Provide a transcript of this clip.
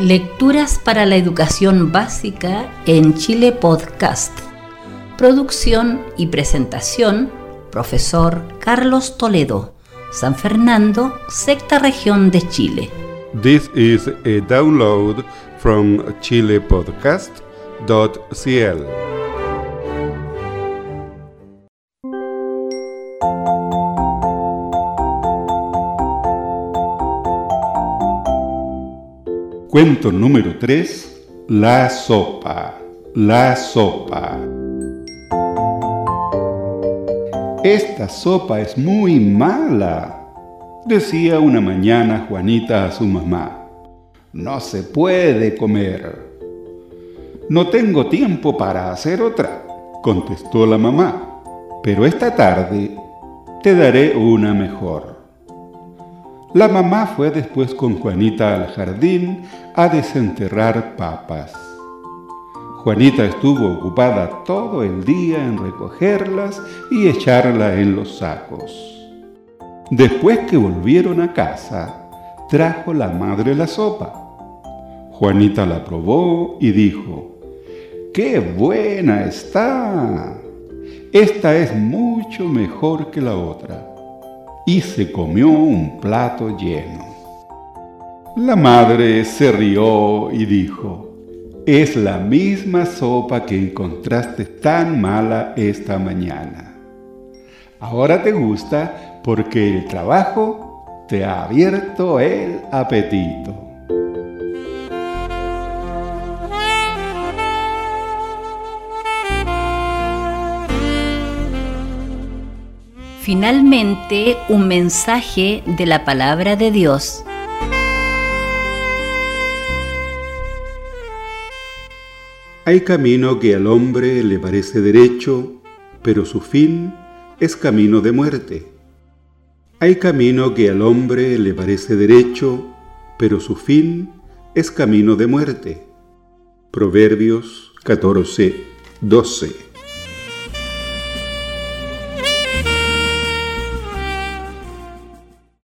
Lecturas para la educación básica en Chile Podcast. Producción y presentación, profesor Carlos Toledo, San Fernando, sexta región de Chile. This is a download from chilepodcast.cl. Cuento número 3. La sopa. La sopa. Esta sopa es muy mala, decía una mañana Juanita a su mamá. No se puede comer. No tengo tiempo para hacer otra, contestó la mamá, pero esta tarde te daré una mejor. La mamá fue después con Juanita al jardín a desenterrar papas. Juanita estuvo ocupada todo el día en recogerlas y echarlas en los sacos. Después que volvieron a casa, trajo la madre la sopa. Juanita la probó y dijo, ¡Qué buena está! Esta es mucho mejor que la otra y se comió un plato lleno. La madre se rió y dijo, es la misma sopa que encontraste tan mala esta mañana. Ahora te gusta porque el trabajo te ha abierto el apetito. Finalmente, un mensaje de la palabra de Dios. Hay camino que al hombre le parece derecho, pero su fin es camino de muerte. Hay camino que al hombre le parece derecho, pero su fin es camino de muerte. Proverbios 14, 12.